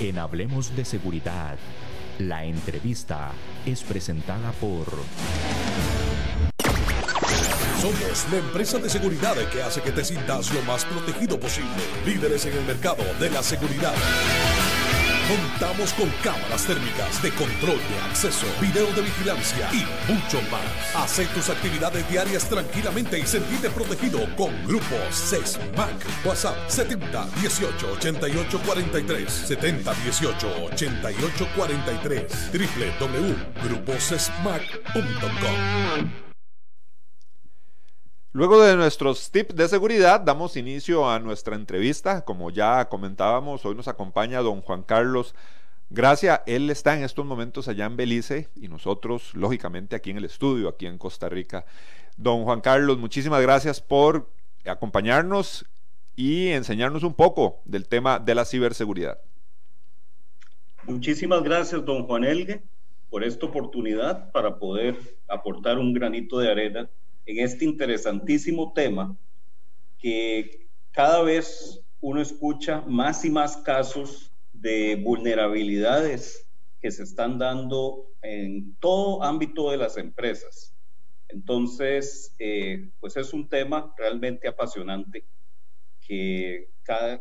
En Hablemos de Seguridad, la entrevista es presentada por... Somos la empresa de seguridad que hace que te sientas lo más protegido posible. Líderes en el mercado de la seguridad. Contamos con cámaras térmicas de control de acceso, video de vigilancia y mucho más. Haz tus actividades diarias tranquilamente y sentirte protegido con Grupos CESMAC. WhatsApp 70 18 88 43 70 18 88 43 www.gruposesmac.com Luego de nuestros tips de seguridad, damos inicio a nuestra entrevista. Como ya comentábamos, hoy nos acompaña don Juan Carlos Gracia. Él está en estos momentos allá en Belice y nosotros, lógicamente, aquí en el estudio, aquí en Costa Rica. Don Juan Carlos, muchísimas gracias por acompañarnos y enseñarnos un poco del tema de la ciberseguridad. Muchísimas gracias, don Juan Elgue, por esta oportunidad para poder aportar un granito de arena en este interesantísimo tema que cada vez uno escucha más y más casos de vulnerabilidades que se están dando en todo ámbito de las empresas. Entonces, eh, pues es un tema realmente apasionante que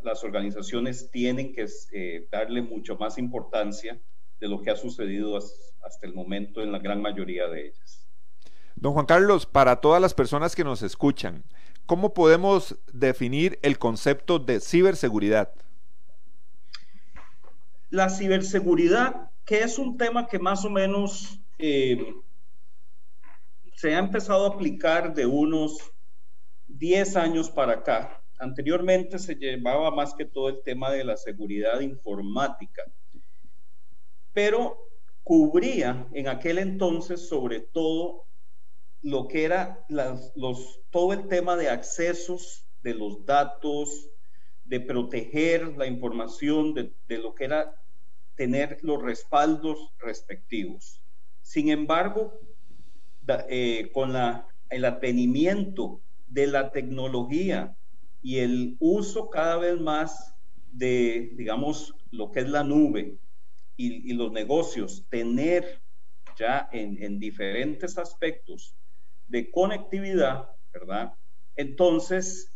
las organizaciones tienen que eh, darle mucho más importancia de lo que ha sucedido hasta el momento en la gran mayoría de ellas. Don Juan Carlos, para todas las personas que nos escuchan, ¿cómo podemos definir el concepto de ciberseguridad? La ciberseguridad, que es un tema que más o menos eh, se ha empezado a aplicar de unos 10 años para acá. Anteriormente se llevaba más que todo el tema de la seguridad informática, pero cubría en aquel entonces sobre todo lo que era los, todo el tema de accesos de los datos, de proteger la información, de, lo que era tener los respaldos respectivos. Sin embargo, eh, con la, el advenimiento de la tecnología y el uso cada vez más de, digamos, lo que es la nube y, los negocios, tener ya en, en diferentes aspectos de conectividad, ¿verdad? Entonces,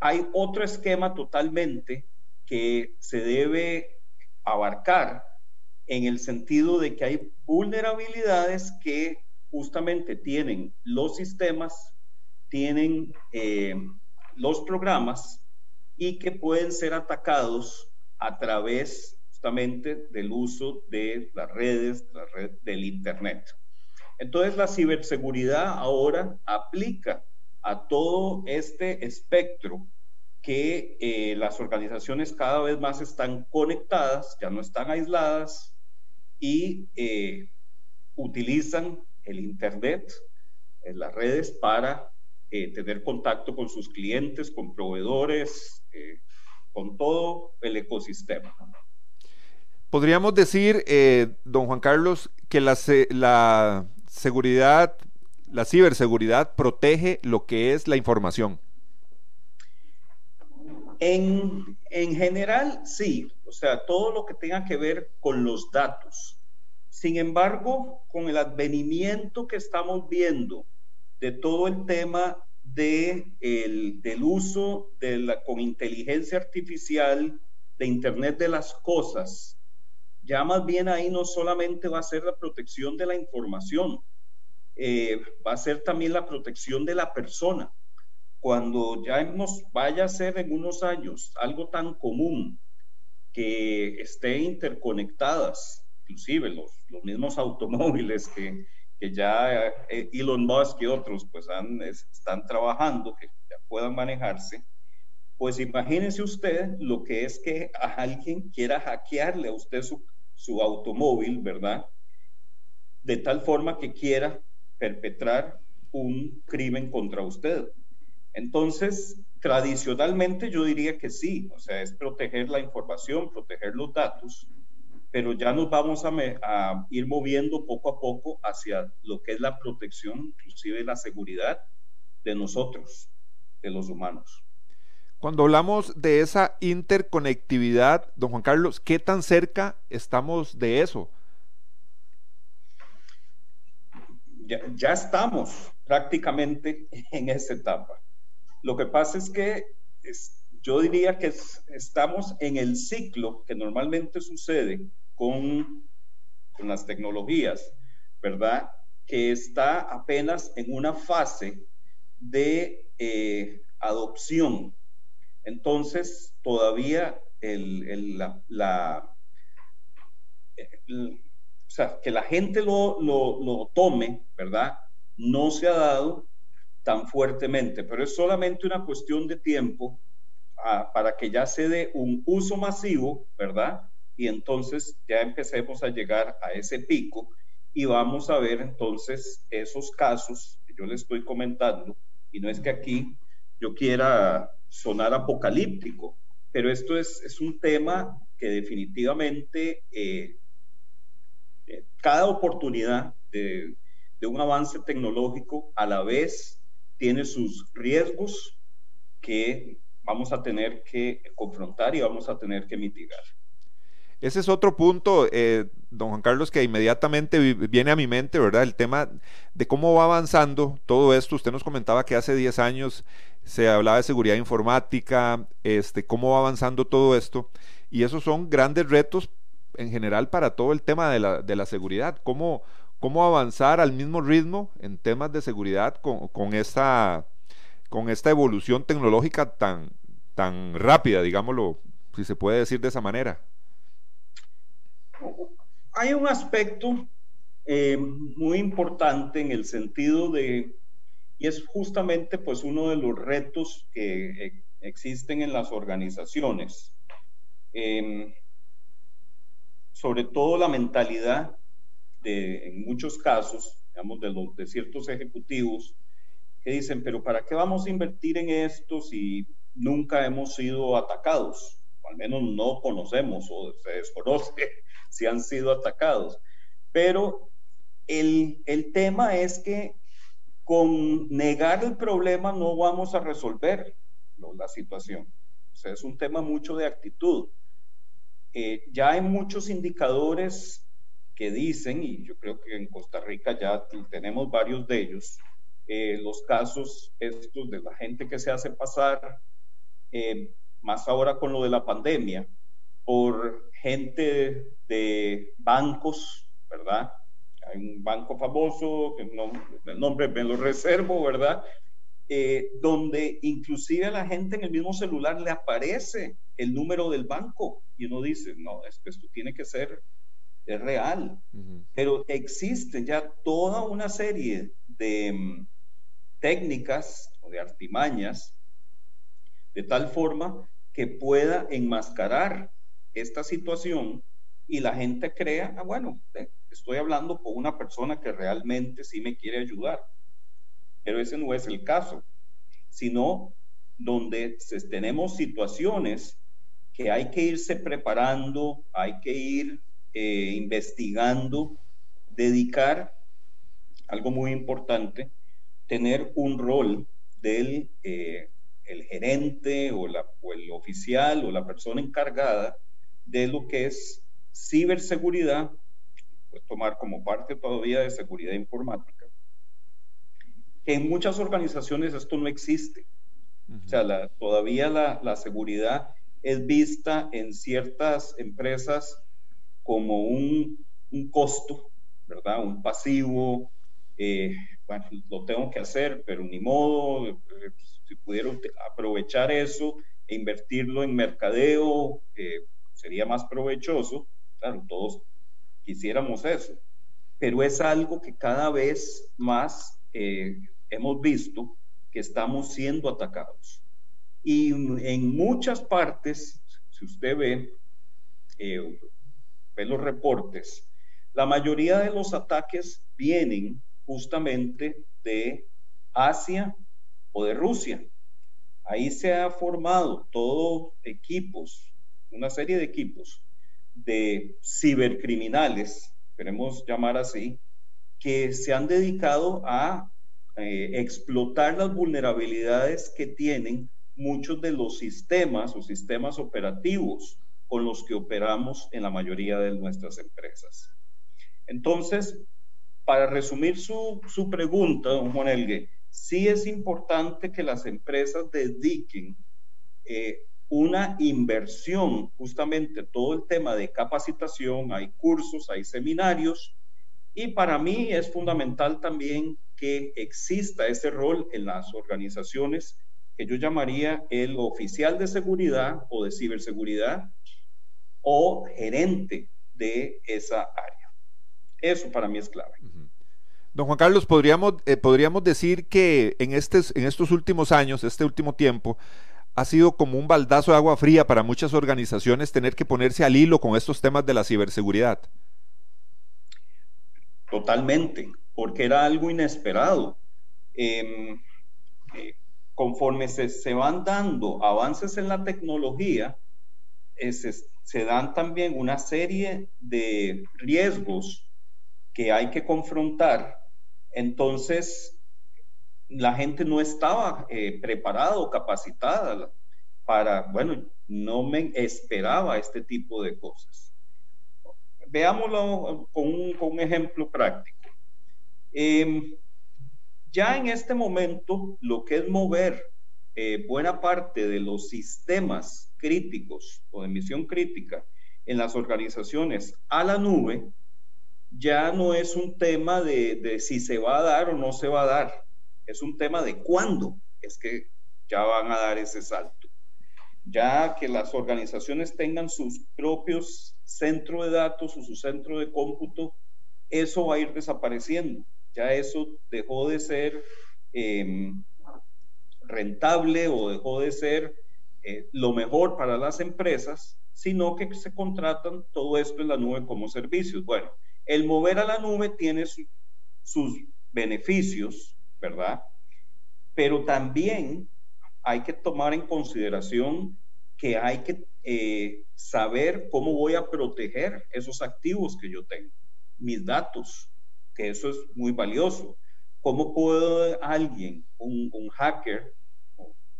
hay otro esquema totalmente que se debe abarcar en el sentido de que hay vulnerabilidades que justamente tienen los sistemas, tienen eh, los programas y que pueden ser atacados a través justamente del uso de las redes, la red del Internet. Entonces la ciberseguridad ahora aplica a todo este espectro que eh, las organizaciones cada vez más están conectadas, ya no están aisladas y eh, utilizan el Internet, en las redes para eh, tener contacto con sus clientes, con proveedores, con todo el ecosistema. Podríamos decir, don Juan Carlos, que la seguridad, la ciberseguridad protege lo que es la información. En, en, general, sí, o sea, todo lo que tenga que ver con los datos. Sin embargo, con el advenimiento que estamos viendo de todo el tema de el, del uso de la, con inteligencia artificial de Internet de las Cosas, ya más bien ahí no solamente va a ser la protección de la información, eh, va a ser también la protección de la persona. Cuando ya nos vaya a ser en unos años algo tan común que esté interconectadas, inclusive los, los mismos automóviles que, que ya eh, Elon Musk y otros pues han, están trabajando, que ya puedan manejarse, pues imagínense usted lo que es que a alguien quiera hackearle a usted su, su automóvil, ¿verdad? De tal forma que quiera perpetrar un crimen contra usted. Entonces, tradicionalmente yo diría que sí, o sea, es proteger la información, proteger los datos, pero ya nos vamos a, ir moviendo poco a poco hacia lo que es la protección, inclusive la seguridad de nosotros, de los humanos. Cuando hablamos de esa interconectividad, don Juan Carlos, ¿qué tan cerca estamos de eso? Ya, estamos prácticamente en esa etapa. Lo que pasa es que yo diría que estamos en el ciclo que normalmente sucede con, las tecnologías, ¿verdad? Que está apenas en una fase de eh, adopción entonces, todavía el, la, o sea, que la gente lo, lo, tome, ¿verdad? No se ha dado tan fuertemente, pero es solamente una cuestión de tiempo ah, para que ya se dé un uso masivo, ¿verdad? Y entonces ya empecemos a llegar a ese pico y vamos a ver entonces esos casos que yo le estoy comentando. Y no es que aquí yo quiera sonar apocalíptico, pero esto es, un tema que definitivamente eh, eh, cada oportunidad de, de un avance tecnológico a la vez tiene sus riesgos que vamos a tener que confrontar y vamos a tener que mitigar. Ese es otro punto, eh, don Juan Carlos, que inmediatamente viene a mi mente, ¿verdad? El tema de cómo va avanzando todo esto. Usted nos comentaba que hace 10 años se hablaba de seguridad informática, este, cómo va avanzando todo esto. Y esos son grandes retos en general para todo el tema de la, de la seguridad. ¿Cómo, ¿Cómo avanzar al mismo ritmo en temas de seguridad con, con, esta, con esta evolución tecnológica tan, tan rápida, digámoslo, si se puede decir de esa manera? Hay un aspecto eh, muy importante en el sentido de, y es justamente pues uno de los retos que eh, existen en las organizaciones, em, sobre todo la mentalidad de, en muchos casos, digamos, de, los, de ciertos ejecutivos, que dicen, pero ¿para qué vamos a invertir en esto si nunca hemos sido atacados? O al menos no conocemos o se desconoce si han sido atacados. Pero el, el tema es que con negar el problema no vamos a resolver la situación. O sea, es un tema mucho de actitud. Eh, ya hay muchos indicadores que dicen, y yo creo que en Costa Rica ya tenemos varios de ellos, eh, los casos estos de la gente que se hace pasar, eh, más ahora con lo de la pandemia, por gente de bancos, ¿verdad? Hay un banco famoso, que no, el nombre me lo reservo, ¿verdad? Eh, donde inclusive a la gente en el mismo celular le aparece el número del banco y uno dice, no, es que esto tiene que ser es real, pero existe ya toda una serie de mm, técnicas o de artimañas de tal forma que pueda enmascarar esta situación y la gente crea, ah, bueno, estoy hablando con una persona que realmente sí me quiere ayudar. Pero ese no es el caso, sino donde tenemos situaciones que hay que irse preparando, hay que ir eh, investigando, dedicar algo muy importante, tener un rol del eh, el gerente o, la, o el oficial o la persona encargada de lo que es ciberseguridad, tomar como parte todavía de seguridad informática, que en muchas organizaciones esto no existe. O sea, todavía la, la, seguridad es vista en ciertas empresas como un, un costo, ¿verdad? Un pasivo, eh, bueno, lo tengo que hacer, pero ni modo, eh, si pudieron aprovechar eso e invertirlo en mercadeo, eh, sería más provechoso. Claro, todos quisiéramos eso, pero es algo que cada vez más eh, hemos visto que estamos siendo atacados. Y en muchas partes, si usted ve, eh, ve los reportes, la mayoría de los ataques vienen justamente de Asia o de Rusia. Ahí se ha formado todo equipos una serie de equipos de cibercriminales, queremos llamar así, que se han dedicado a eh, explotar las vulnerabilidades que tienen muchos de los sistemas o sistemas operativos con los que operamos en la mayoría de nuestras empresas. Entonces, para resumir su, pregunta, don Juan Elgue, sí es importante que las empresas dediquen eh, una inversión, justamente todo el tema de capacitación, hay cursos, hay seminarios, y para mí es fundamental también que exista ese rol en las organizaciones que yo llamaría el oficial de seguridad o de ciberseguridad o gerente de esa área. Eso para mí es clave. Don Juan Carlos, podríamos, eh, podríamos decir que en, este, en estos últimos años, este último tiempo, ha sido como un baldazo de agua fría para muchas organizaciones tener que ponerse al hilo con estos temas de la ciberseguridad. Totalmente, porque era algo inesperado. Em, eh, conforme se, van dando avances en la tecnología, se dan también una serie de riesgos que hay que confrontar. Entonces, la gente no estaba eh, preparada o capacitada para, bueno, no me esperaba este tipo de cosas. Veámoslo con un, ejemplo práctico. Em, ya en este momento, lo que es mover eh, buena parte de los sistemas críticos o de misión crítica en las organizaciones a la nube, ya no es un tema de, si se va a dar o no se va a dar, es un tema de cuándo es que ya van a dar ese salto. Ya que las organizaciones tengan sus propios centros de datos o su centro de cómputo, eso va a ir desapareciendo. Ya eso dejó de ser em, rentable o dejó de ser eh, lo mejor para las empresas, sino que se contratan todo esto en la nube como servicios. Bueno, el mover a la nube tiene sus beneficios, ¿verdad? Pero también hay que tomar en consideración que hay que eh, saber cómo voy a proteger esos activos que yo tengo, mis datos, que eso es muy valioso. ¿Cómo puedo alguien, un, un hacker,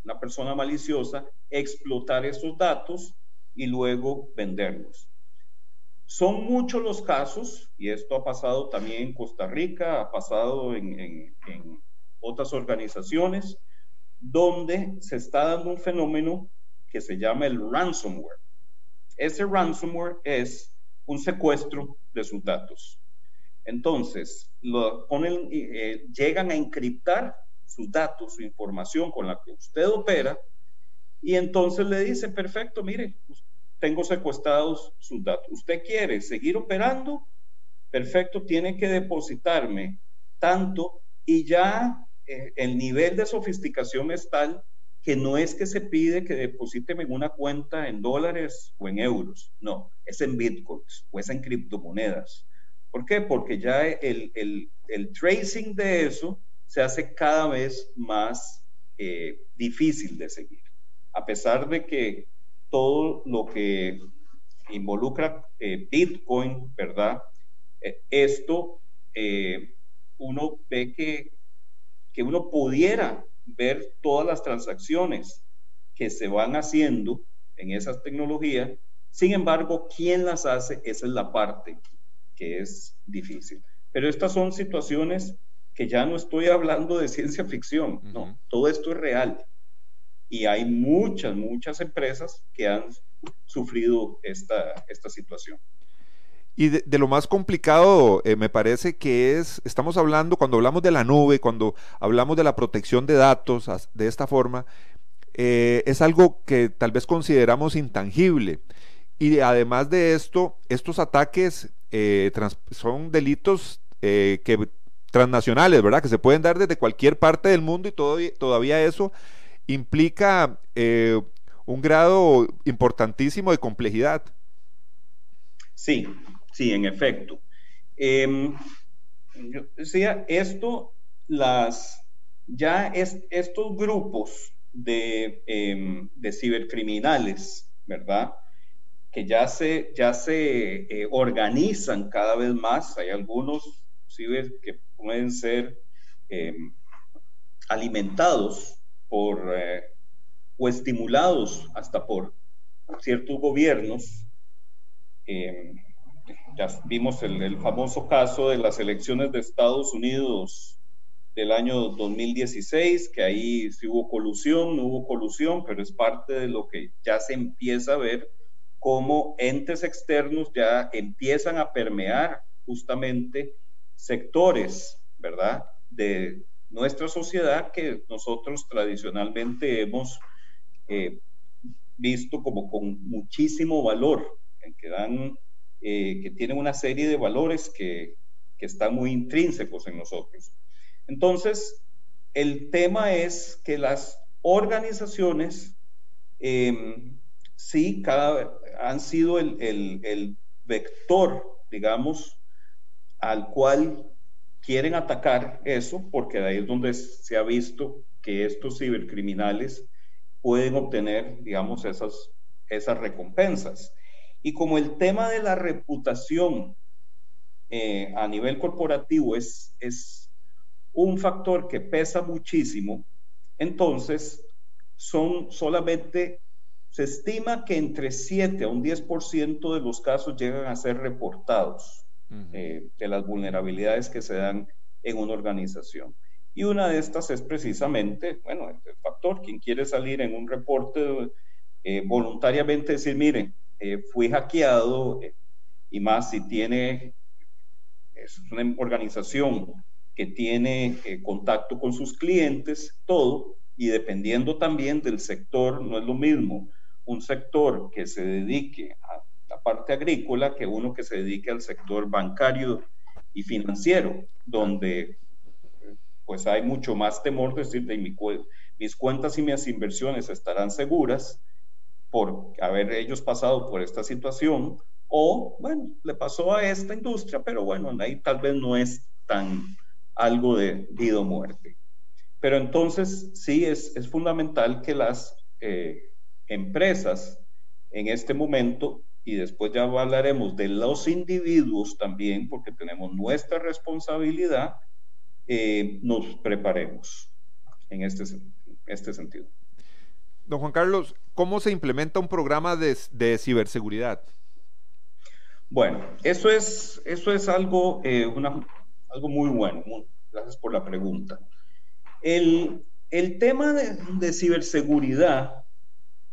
una persona maliciosa, explotar esos datos y luego venderlos? Son muchos los casos, y esto ha pasado también en Costa Rica, ha pasado en, otras organizaciones, donde se está dando un fenómeno que se llama el ransomware. Ese ransomware es un secuestro de sus datos. Entonces, lo ponen, eh, llegan a encriptar sus datos, su información con la que usted opera, y entonces le dice, perfecto, mire, tengo secuestrados sus datos. ¿Usted quiere seguir operando? Perfecto, tiene que depositarme tanto y ya eh, el nivel de sofisticación es tal que no es que se pide que deposíteme en una cuenta en dólares o en euros, no, es en bitcoins o es en criptomonedas. ¿Por qué? Porque ya el, el, tracing de eso se hace cada vez más eh, difícil de seguir. A pesar de que todo lo que involucra eh, Bitcoin, ¿verdad? Eh, esto, eh, uno ve que, que uno pudiera ver todas las transacciones que se van haciendo en esas tecnologías. Sin embargo, ¿quién las hace? Esa es la parte que es difícil. Pero estas son situaciones que ya no estoy hablando de ciencia ficción, no, todo esto es real y hay muchas, muchas empresas que han sufrido esta, esta situación. Y de, lo más complicado, eh, me parece que es, estamos hablando, cuando hablamos de la nube, cuando hablamos de la protección de datos de esta forma, eh, es algo que tal vez consideramos intangible. Y además de esto, estos ataques eh, son delitos que transnacionales, ¿verdad? Que se pueden dar desde cualquier parte del mundo y todavía, todavía eso implica eh, un grado importantísimo de complejidad. Sí, sí, en efecto. Em, yo decía, esto, las, ya es, estos grupos de, em, de, cibercriminales, ¿verdad? Que ya se, ya se eh, organizan cada vez más. Hay algunos ciber que pueden ser em, alimentados por, eh, o estimulados hasta por ciertos gobiernos. Ya vimos el, el, famoso caso de las elecciones de Estados Unidos del año 2016, que ahí sí hubo colusión, no hubo colusión, pero es parte de lo que ya se empieza a ver como entes externos ya empiezan a permear justamente sectores, ¿verdad? De nuestra sociedad que nosotros tradicionalmente hemos eh, visto como con muchísimo valor, que dan, eh, que tienen una serie de valores que, que están muy intrínsecos en nosotros. Entonces, el tema es que las organizaciones eh, sí han sido el, el, el, vector, digamos, al cual quieren atacar eso, porque de ahí es donde se ha visto que estos cibercriminales pueden obtener, digamos, esas, esas recompensas. Y como el tema de la reputación eh, a nivel corporativo es, es un factor que pesa muchísimo, entonces son solamente, se estima que entre 7 a un 10% de los casos llegan a ser reportados eh, de las vulnerabilidades que se dan en una organización. Y una de estas es precisamente, bueno, el factor, quien quiere salir en un reporte eh, voluntariamente decir, miren, eh, fui hackeado y más si tiene, es una organización que tiene contacto con sus clientes, todo, y dependiendo también del sector, no es lo mismo un sector que se dedique a la parte agrícola que uno que se dedique al sector bancario y financiero, donde pues hay mucho más temor de decir, de mi, mis cuentas y mis inversiones estarán seguras por haber ellos pasado por esta situación, o bueno, le pasó a esta industria, pero bueno, ahí tal vez no es tan algo de vida o muerte. Pero entonces sí es, es fundamental que las eh, empresas en este momento, y después ya hablaremos de los individuos también, porque tenemos nuestra responsabilidad, eh, nos preparemos en este, este sentido. Don Juan Carlos, ¿cómo se implementa un programa de, ciberseguridad? Bueno, eso es, eso es algo, eh, algo muy bueno. gracias por la pregunta. El, el tema de, de, ciberseguridad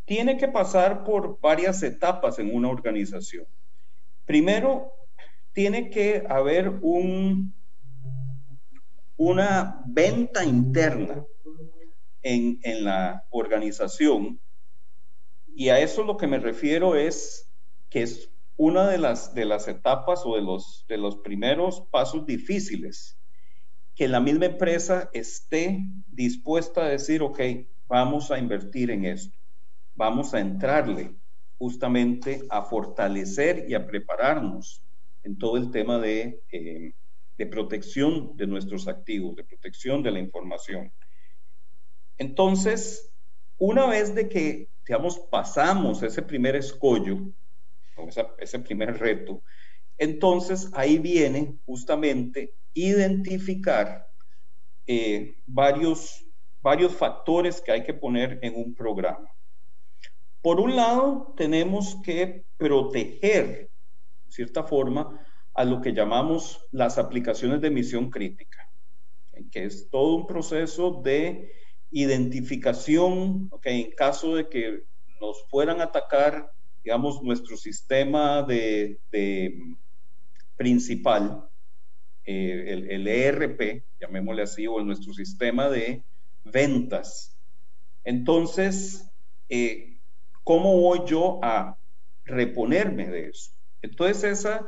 tiene que pasar por varias etapas en una organización. Primero, tiene que haber un, una venta interna en, la organización y a eso lo que me refiero es que es una de las, de las etapas o de los, de los primeros pasos difíciles que la misma empresa esté dispuesta a decir, ok, vamos a invertir en esto, vamos a entrarle justamente a fortalecer y a prepararnos en todo el tema de, eh, de protección de nuestros activos, de protección de la información. Entonces, una vez de que, digamos, pasamos ese primer escollo, ese primer reto, entonces ahí viene justamente identificar eh, varios, varios factores que hay que poner en un programa. Por un lado, tenemos que proteger, de cierta forma, a lo que llamamos las aplicaciones de misión crítica, que es todo un proceso de identificación, okay, en caso de que nos fueran a atacar, digamos, nuestro sistema de, principal, eh, el, ERP, llamémosle así, o nuestro sistema de ventas. Entonces, eh, ¿cómo voy yo a reponerme de eso? Entonces, esa,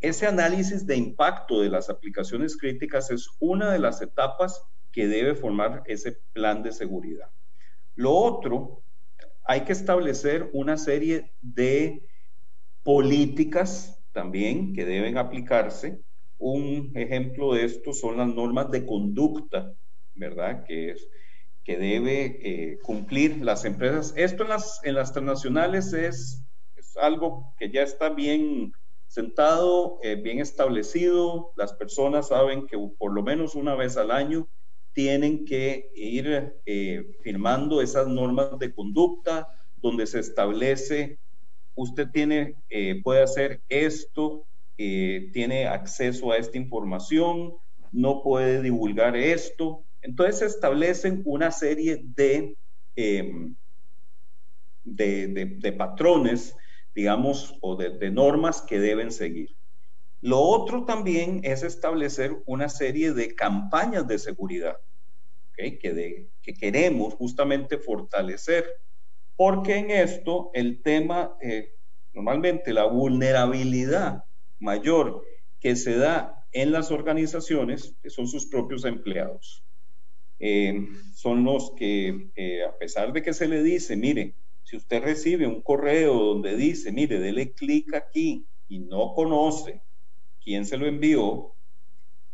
ese análisis de impacto de las aplicaciones críticas es una de las etapas que debe formar ese plan de seguridad. Lo otro, hay que establecer una serie de políticas también que deben aplicarse un ejemplo de esto son las normas de conducta, ¿verdad? Que es que debe eh, cumplir las empresas. Esto en las, en las transnacionales es, algo que ya está bien sentado, eh, bien establecido. Las personas saben que por lo menos una vez al año tienen que ir eh, firmando esas normas de conducta donde se establece, usted tiene, eh, puede hacer esto, eh, tiene acceso a esta información, no puede divulgar esto. Entonces se establecen una serie de, em, de, patrones, digamos, o de normas que deben seguir. Lo otro también es establecer una serie de campañas de seguridad que, que, queremos justamente fortalecer, porque en esto el tema, eh, normalmente la vulnerabilidad mayor que se da en las organizaciones son sus propios empleados. Eh, son los que, eh, a pesar de que se le dice, mire, si usted recibe un correo donde dice, mire, dele clic aquí y no conoce quién se lo envió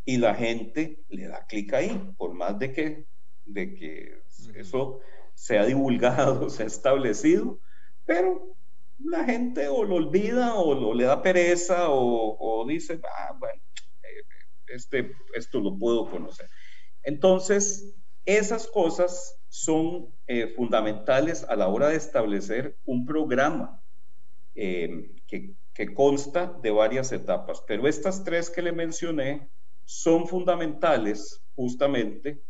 y la gente le da clic ahí, por más de que, de que eso se ha divulgado, se ha establecido, pero la gente o lo olvida o lo, le da pereza o, dice, ah, bueno, eh, este, esto lo puedo conocer. Entonces, esas cosas son eh, fundamentales a la hora de establecer un programa eh, que, que consta de varias etapas, pero estas tres que le mencioné son fundamentales justamente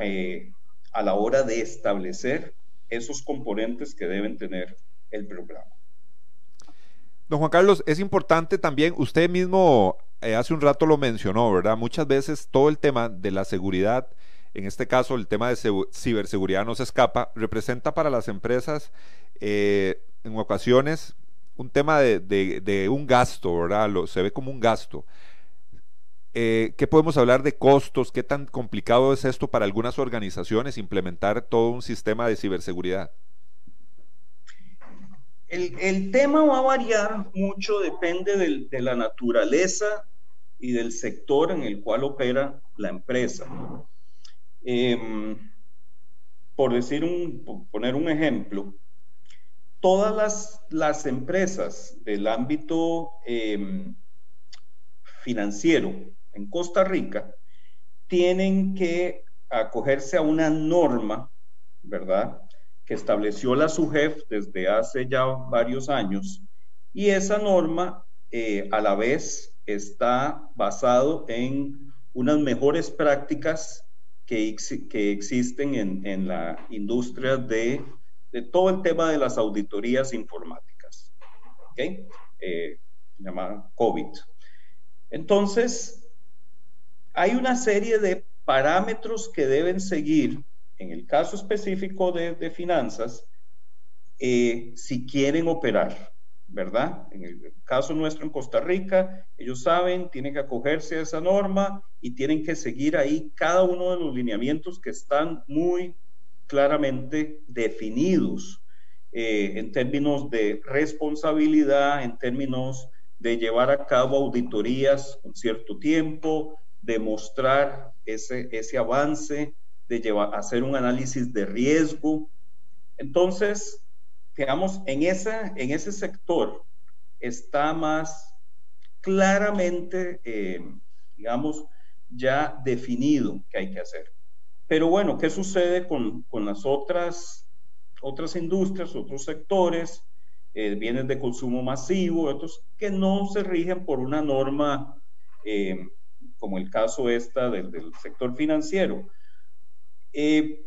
eh, a la hora de establecer esos componentes que deben tener el programa. Don Juan Carlos, es importante también, usted mismo eh, hace un rato lo mencionó, ¿verdad? Muchas veces todo el tema de la seguridad, en este caso el tema de ciberseguridad no se escapa, representa para las empresas eh, en ocasiones un tema de, un gasto, ¿verdad? Se ve como un gasto. Eh, ¿Qué podemos hablar de costos? ¿Qué tan complicado es esto para algunas organizaciones implementar todo un sistema de ciberseguridad? El, tema va a variar mucho, depende de la naturaleza y del sector en el cual opera la empresa. Em, por decir un, poner un ejemplo, todas las, empresas del ámbito em, financiero en Costa Rica tienen que acogerse a una norma, ¿verdad? Que estableció la SUGEF desde hace ya varios años. Y esa norma, eh, a la vez, está basado en unas mejores prácticas que, que existen en, en la industria de de todo el tema de las auditorías informáticas. ¿Ok? Eh, llamada COVID. Entonces, hay una serie de parámetros que deben seguir, en el caso específico de, finanzas, eh, si quieren operar, ¿verdad? En el caso nuestro en Costa Rica, ellos saben, tienen que acogerse a esa norma y tienen que seguir ahí cada uno de los lineamientos que están muy claramente definidos eh, en términos de responsabilidad, en términos de llevar a cabo auditorías con cierto tiempo, de mostrar ese, ese avance, de llevar, hacer un análisis de riesgo. Entonces, digamos, en, esa, en ese sector está más claramente, eh, digamos, ya definido que hay que hacer. Pero bueno, ¿qué sucede con, las otras, otras industrias, otros sectores, eh, bienes de consumo masivo, otros que no se rigen por una norma eh, como el caso esta del, sector financiero? Eh,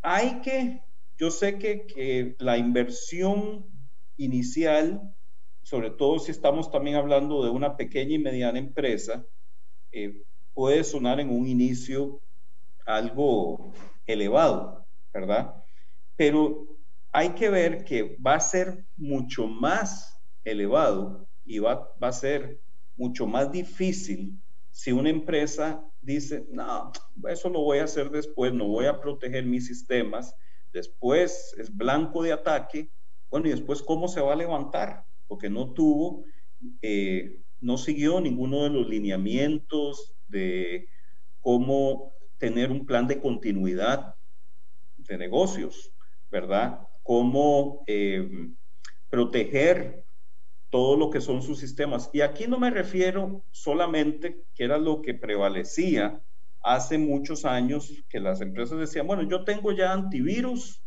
hay que, yo sé que, que la inversión inicial, sobre todo si estamos también hablando de una pequeña y mediana empresa, puede sonar en un inicio algo elevado, ¿verdad? Pero hay que ver que va a ser mucho más elevado y va, va a ser mucho más difícil si una empresa dice, no, eso lo voy a hacer después, no voy a proteger mis sistemas, después es blanco de ataque, bueno, y después cómo se va a levantar, porque no tuvo, eh, no siguió ninguno de los lineamientos de cómo tener un plan de continuidad de negocios, ¿verdad? Cómo eh, proteger todo lo que son sus sistemas. Y aquí no me refiero solamente, que era lo que prevalecía hace muchos años que las empresas decían, bueno, yo tengo ya antivirus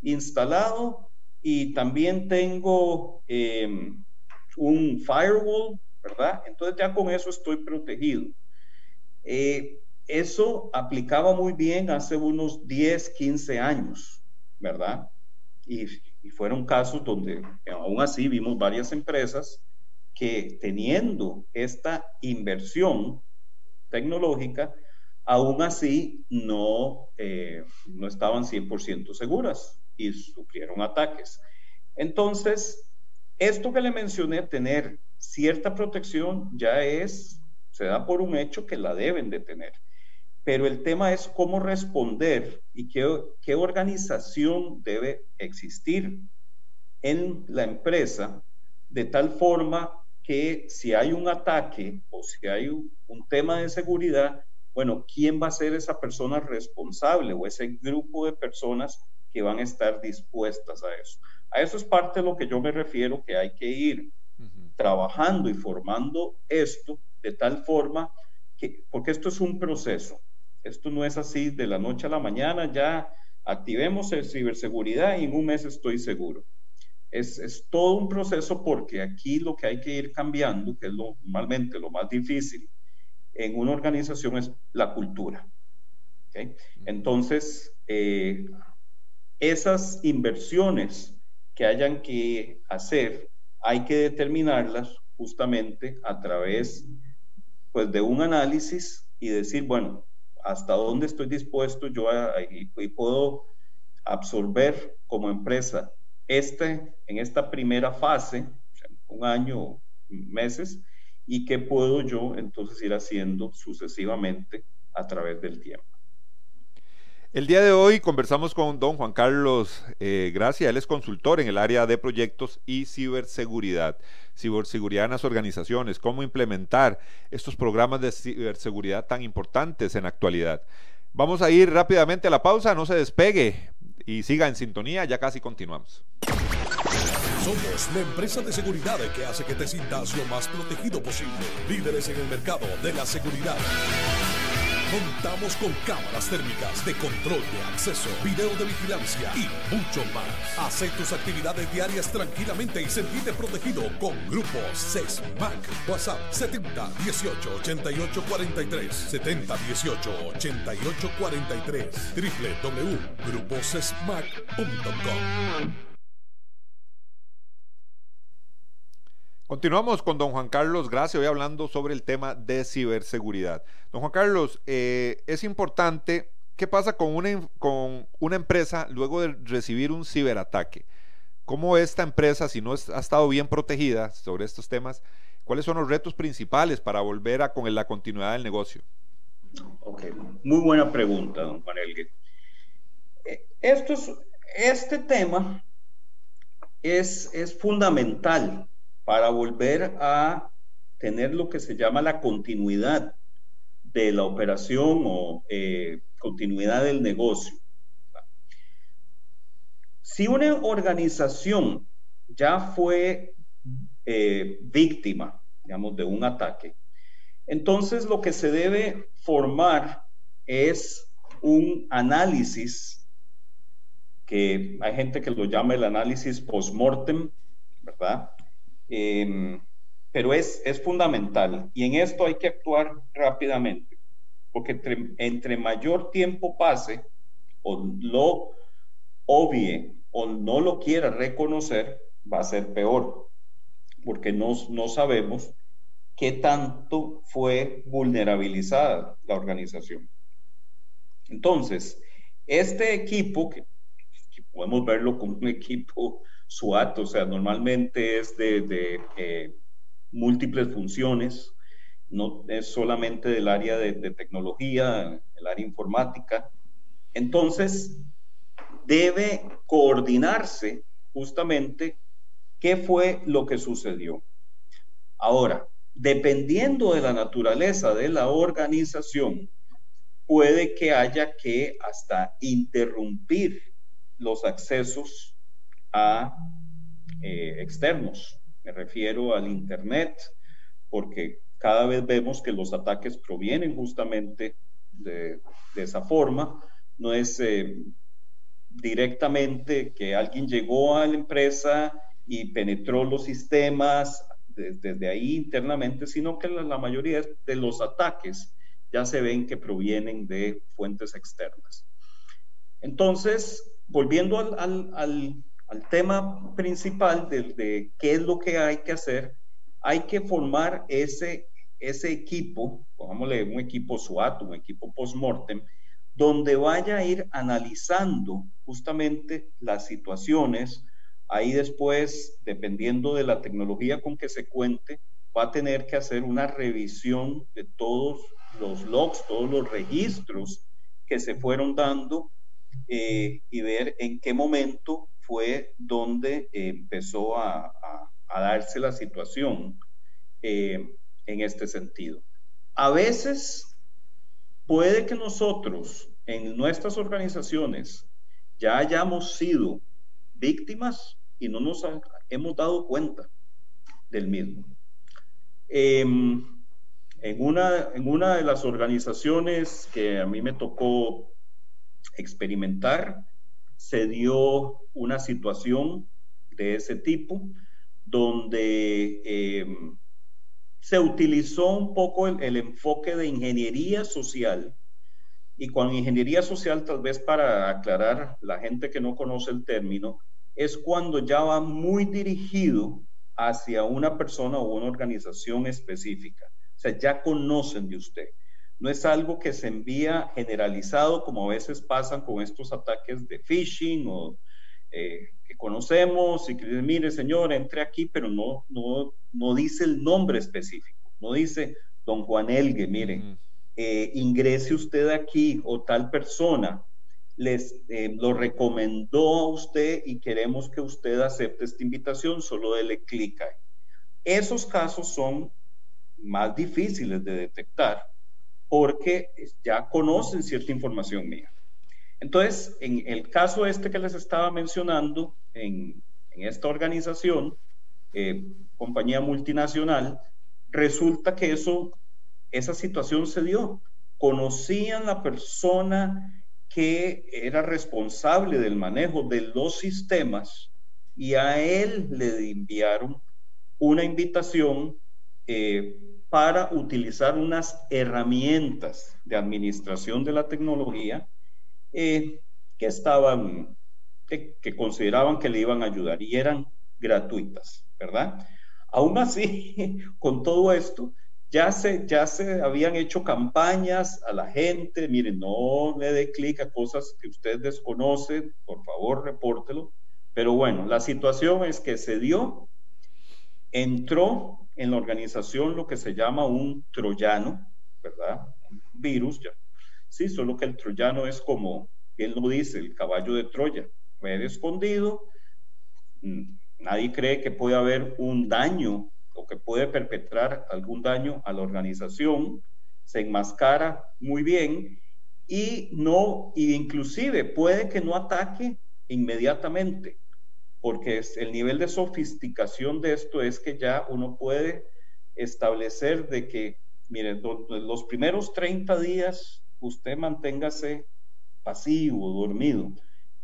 instalado y también tengo em, un firewall, ¿verdad? Entonces ya con eso estoy protegido. Eh, eso aplicaba muy bien hace unos 10, 15 años, ¿verdad? Y, fueron casos donde aún así vimos varias empresas que teniendo esta inversión tecnológica, aún así no, eh, no estaban 100% seguras y sufrieron ataques. Entonces, esto que le mencioné, tener cierta protección, ya es, se da por un hecho que la deben de tener. Pero el tema es cómo responder y qué, qué organización debe existir en la empresa de tal forma que si hay un ataque o si hay un, tema de seguridad, bueno, ¿quién va a ser esa persona responsable o ese grupo de personas que van a estar dispuestas a eso? A eso es parte de lo que yo me refiero, que hay que ir trabajando y formando esto de tal forma que, porque esto es un proceso, esto no es así de la noche a la mañana, ya activemos el ciberseguridad y en un mes estoy seguro es, todo un proceso porque aquí lo que hay que ir cambiando, que es lo, normalmente lo más difícil en una organización, es la cultura. Entonces, eh, esas inversiones que hayan que hacer, hay que determinarlas justamente a través pues, de un análisis y decir, bueno, hasta dónde estoy dispuesto yo a, y puedo absorber como empresa este, en esta primera fase, un año, meses, y qué puedo yo entonces ir haciendo sucesivamente a través del tiempo. El día de hoy conversamos con don Juan Carlos eh, Gracia, él es consultor en el área de proyectos y ciberseguridad, ciberseguridad en las organizaciones, cómo implementar estos programas de ciberseguridad tan importantes en la actualidad. Vamos a ir rápidamente a la pausa, no se despegue y siga en sintonía, ya casi continuamos. Somos la empresa de seguridad que hace que te sientas lo más protegido posible. Líderes en el mercado de la seguridad. Contamos con cámaras térmicas de control de acceso, video de vigilancia y mucho más. Haz tus actividades diarias tranquilamente y sentirte protegido con Grupos CESMAC. WhatsApp 70 18 88 43 70 18 88 43 www.gruposesmac.com Continuamos con don Juan Carlos Gracia, hoy hablando sobre el tema de ciberseguridad. Don Juan Carlos, eh, es importante, ¿qué pasa con una, empresa luego de recibir un ciberataque? ¿Cómo esta empresa, si no ha estado bien protegida sobre estos temas, cuáles son los retos principales para volver a con la continuidad del negocio? Ok, muy buena pregunta, don Juan Elgue. Eh, este tema es fundamental para volver a tener lo que se llama la continuidad de la operación o eh, continuidad del negocio. Si una organización ya fue eh, víctima, digamos, de un ataque, entonces lo que se debe formar es un análisis que hay gente que lo llama el análisis post-mortem, ¿verdad? Em, pero es, es fundamental y en esto hay que actuar rápidamente, porque entre, mayor tiempo pase o lo obvie o no lo quiera reconocer, va a ser peor, porque no, no sabemos qué tanto fue vulnerabilizada la organización. Entonces, este equipo, que podemos verlo como un equipo SWAT, o sea, normalmente es de, eh, múltiples funciones, no es solamente del área de, de tecnología, el área informática. Entonces, debe coordinarse justamente qué fue lo que sucedió. Ahora, dependiendo de la naturaleza de la organización, puede que haya que hasta interrumpir los accesos eh, externos. Me refiero al Internet, porque cada vez vemos que los ataques provienen justamente de, esa forma, no es eh, directamente que alguien llegó a la empresa y penetró los sistemas desde, ahí internamente, sino que la, mayoría de los ataques ya se ven que provienen de fuentes externas. Entonces, volviendo al, tema principal de, de, qué es lo que hay que hacer, hay que formar ese, ese equipo, pongámosle un equipo SWAT, un equipo post-mortem, donde vaya a ir analizando justamente las situaciones. Ahí después, dependiendo de la tecnología con que se cuente, va a tener que hacer una revisión de todos los logs, todos los registros que se fueron dando eh, y ver en qué momento fue donde empezó a, darse la situación eh, en este sentido. A veces puede que nosotros en nuestras organizaciones ya hayamos sido víctimas y no nos hemos dado cuenta del mismo. Em, en una de las organizaciones que a mí me tocó experimentar, se dio una situación de ese tipo donde em, se utilizó un poco el, enfoque de ingeniería social. Y con ingeniería social, tal vez para aclarar la gente que no conoce el término, es cuando ya va muy dirigido hacia una persona o una organización específica. O sea, ya conocen de usted. No es algo que se envía generalizado como a veces pasan con estos ataques de phishing o eh, que conocemos y que dicen, mire señor, entre aquí, pero no, no, no dice el nombre específico, no dice don Juan Elgue, mire, eh, ingrese usted aquí o tal persona les eh, lo recomendó a usted y queremos que usted acepte esta invitación, solo dele clic ahí. Esos casos son más difíciles de detectar porque ya conocen cierta información mía. Entonces, en el caso este que les estaba mencionando, en, esta organización, eh, compañía multinacional, resulta que eso, esa situación se dio. Conocían la persona que era responsable del manejo de los sistemas y a él le enviaron una invitación eh, para utilizar unas herramientas de administración de la tecnología eh, que estaban, que, consideraban que le iban a ayudar y eran gratuitas, ¿verdad? Aún así, con todo esto, ya se, ya se habían hecho campañas a la gente, miren, no le dé clic a cosas que usted desconoce, por favor, repórtelo. Pero bueno, la situación es que se dio, entró en la organización lo que se llama un troyano, ¿verdad? Virus, ya. Sí, solo que el troyano es como, él lo dice, el caballo de Troya, fue escondido, mm, nadie cree que puede haber un daño o que puede perpetrar algún daño a la organización, se enmascara muy bien y no, y inclusive puede que no ataque inmediatamente, porque el nivel de sofisticación de esto es que ya uno puede establecer de que, miren, los primeros 30 días usted manténgase pasivo, dormido,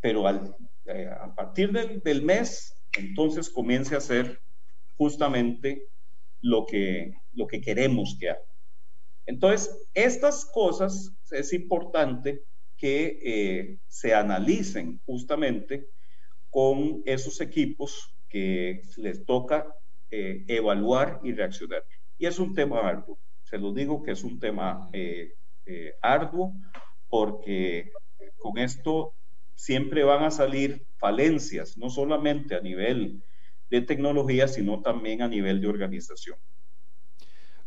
pero al, eh, a partir del, mes, entonces comience a hacer justamente lo que, lo que queremos que haga. Entonces, estas cosas es importante que eh, se analicen justamente con esos equipos que les toca eh, evaluar y reaccionar. Y es un tema arduo, se lo digo que es un tema eh, arduo porque con esto siempre van a salir falencias, no solamente a nivel de tecnología, sino también a nivel de organización.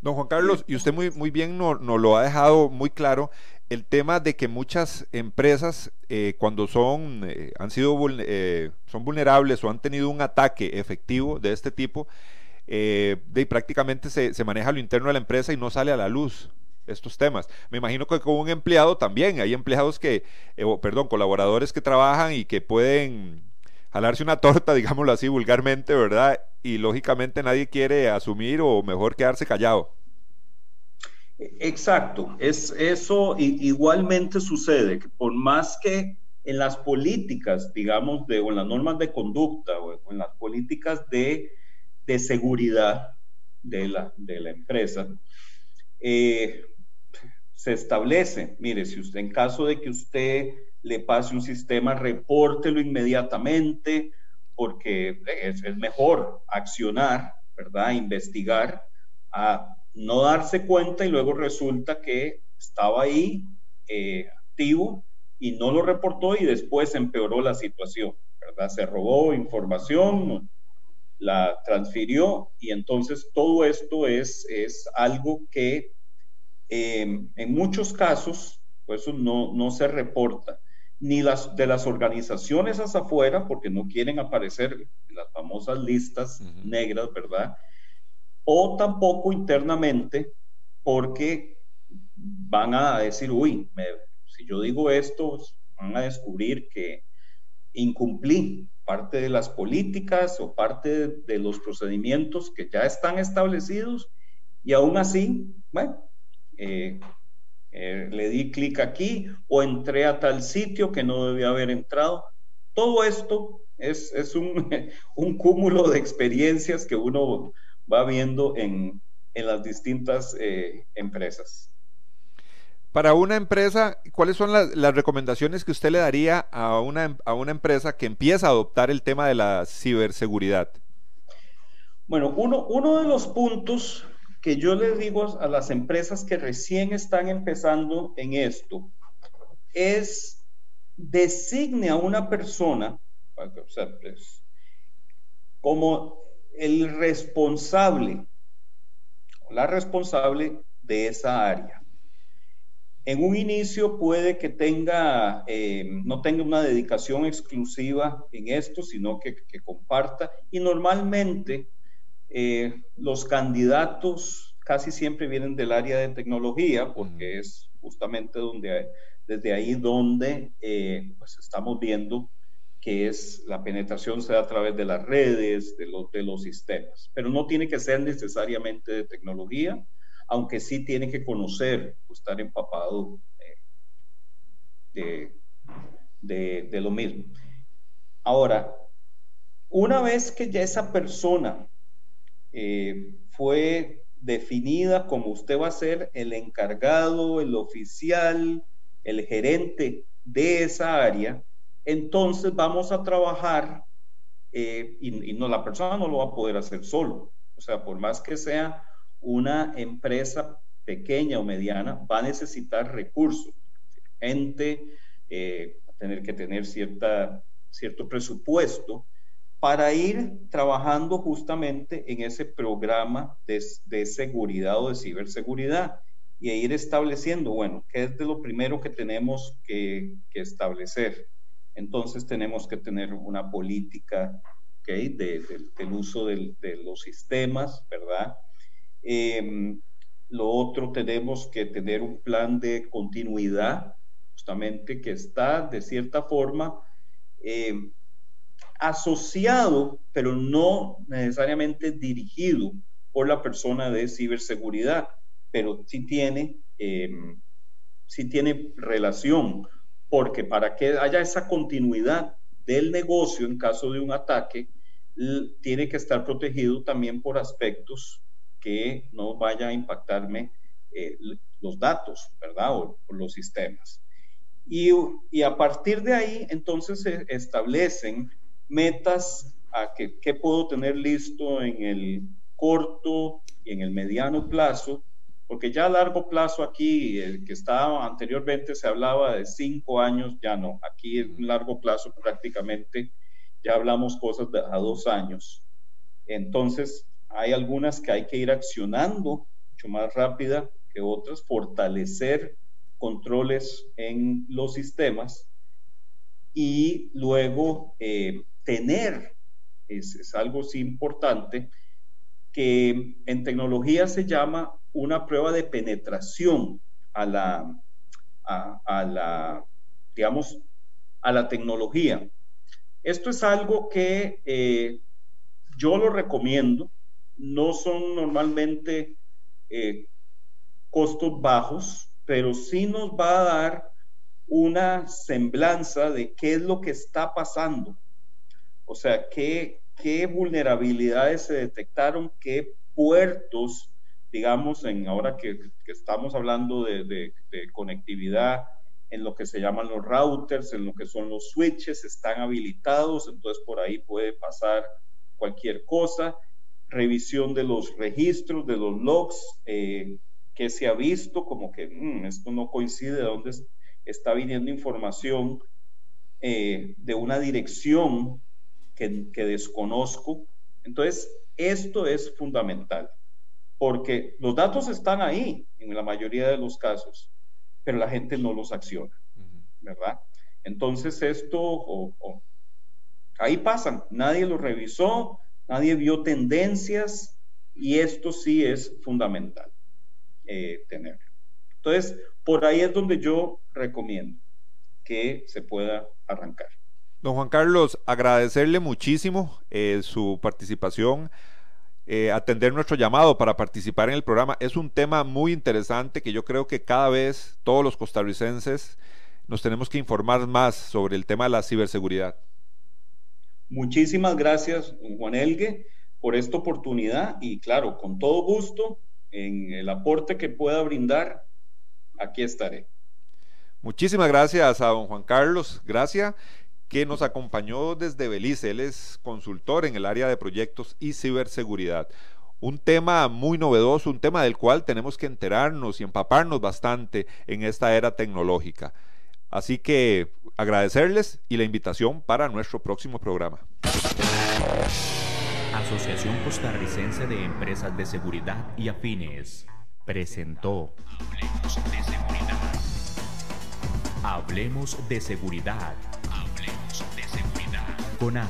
Don Juan Carlos, y usted muy, muy bien nos no lo ha dejado muy claro, el tema de que muchas empresas eh, cuando son, eh, han sido, son vulnerables o han tenido un ataque efectivo de este tipo, de, prácticamente se, se maneja lo interno de la empresa y no sale a la luz estos temas. Me imagino que con un empleado también, hay empleados que, eh, perdón, colaboradores que trabajan y que pueden jalarse una torta, digámoslo así vulgarmente, ¿verdad? Y lógicamente nadie quiere asumir o mejor quedarse callado. Exacto, es eso igualmente sucede, que por más que en las políticas, digamos, de, o en las normas de conducta o en las políticas de, de seguridad de la, de la empresa, eh, se establece, mire, si usted en caso de que usted le pase un sistema, repórtelo inmediatamente, porque es, es mejor accionar, ¿verdad? Investigar a no darse cuenta y luego resulta que estaba ahí eh, activo y no lo reportó y después empeoró la situación, ¿verdad? Se robó información, la transfirió y entonces todo esto es, es algo que em, en muchos casos, pues no, no se reporta ni las de las organizaciones hacia afuera, porque no quieren aparecer en las famosas listas negras, ¿verdad? O tampoco internamente porque van a decir, uy, si yo digo esto, van a descubrir que incumplí parte de las políticas o parte de, los procedimientos que ya están establecidos y aún así, bueno, eh, eh, le di clic aquí o entré a tal sitio que no debía haber entrado. Todo esto es, es un, un cúmulo de experiencias que uno va viendo en, las distintas eh, empresas. Para una empresa, ¿cuáles son las, recomendaciones que usted le daría a una, a una empresa que empieza a adoptar el tema de la ciberseguridad? Bueno, uno, uno de los puntos que yo les digo a las empresas que recién están empezando en esto es designe a una persona pues, como el responsable la responsable de esa área. En un inicio puede que tenga, eh, no tenga una dedicación exclusiva en esto, sino que, comparta. Y normalmente eh, los candidatos casi siempre vienen del área de tecnología, porque es justamente donde, desde ahí donde eh, pues estamos viendo que es la penetración sea a través de las redes, de los, de los sistemas. Pero no tiene que ser necesariamente de tecnología, aunque sí tiene que conocer o estar empapado de, de, lo mismo. Ahora, una vez que ya esa persona eh, fue definida como usted va a ser el encargado, el oficial, el gerente de esa área, entonces vamos a trabajar eh, y, no, la persona no lo va a poder hacer solo. O sea, por más que sea una empresa pequeña o mediana, va a necesitar recursos, gente, eh, a tener que tener cierta, cierto presupuesto para ir trabajando justamente en ese programa de, seguridad o de ciberseguridad y ir estableciendo, bueno, ¿qué es de lo primero que tenemos que establecer? Entonces tenemos que tener una política del uso de los sistemas, ¿verdad? Em, lo otro, tenemos que tener un plan de continuidad, justamente que está de cierta forma em, asociado, pero no necesariamente dirigido por la persona de ciberseguridad, pero sí tiene, em, sí tiene relación porque para que haya esa continuidad del negocio en caso de un ataque, tiene que estar protegido también por aspectos que no vaya a impactarme eh, los datos, ¿verdad? O, los sistemas. Y, y, a partir de ahí, entonces se establecen metas a que, qué puedo tener listo en el corto y en el mediano plazo porque ya a largo plazo aquí, el que estaba anteriormente se hablaba de cinco años, ya no, aquí en largo plazo prácticamente ya hablamos cosas de a dos años. Entonces, hay algunas que hay que ir accionando mucho más rápida que otras, fortalecer controles en los sistemas y luego eh, tener, es, es algo sí importante, que en tecnología se llama una prueba de penetración a la, a, la digamos, a la tecnología. Esto es algo que eh, yo lo recomiendo. No son normalmente eh, costos bajos, pero sí nos va a dar una semblanza de qué es lo que está pasando. O sea, qué, qué vulnerabilidades se detectaron, qué puertos, digamos, en ahora que, estamos hablando de, de, conectividad, en lo que se llaman los routers, en lo que son los switches, están habilitados, entonces por ahí puede pasar cualquier cosa. Revisión de los registros, de los logs, eh, que se ha visto como que mm, esto no coincide de dónde está viniendo información eh, de una dirección que, que desconozco. Entonces, esto es fundamental, porque los datos están ahí en la mayoría de los casos, pero la gente no los acciona, ¿verdad? Entonces, esto, ahí pasan, nadie lo revisó, nadie vio tendencias y esto sí es fundamental eh, tenerlo. Entonces, por ahí es donde yo recomiendo que se pueda arrancar. Don Juan Carlos, agradecerle muchísimo eh, su participación, eh, atender nuestro llamado para participar en el programa. Es un tema muy interesante que yo creo que cada vez todos los costarricenses nos tenemos que informar más sobre el tema de la ciberseguridad. Muchísimas gracias, Juan Elgue, por esta oportunidad y claro, con todo gusto, en el aporte que pueda brindar, aquí estaré. Muchísimas gracias a don Juan Carlos, gracias, que nos acompañó desde Belice. Él es consultor en el área de proyectos y ciberseguridad. Un tema muy novedoso, un tema del cual tenemos que enterarnos y empaparnos bastante en esta era tecnológica. Así que agradecerles y la invitación para nuestro próximo programa. Asociación Costarricense de Empresas de Seguridad y Afines presentó Hablemos de Seguridad. Hablemos de Seguridad. Seguridad.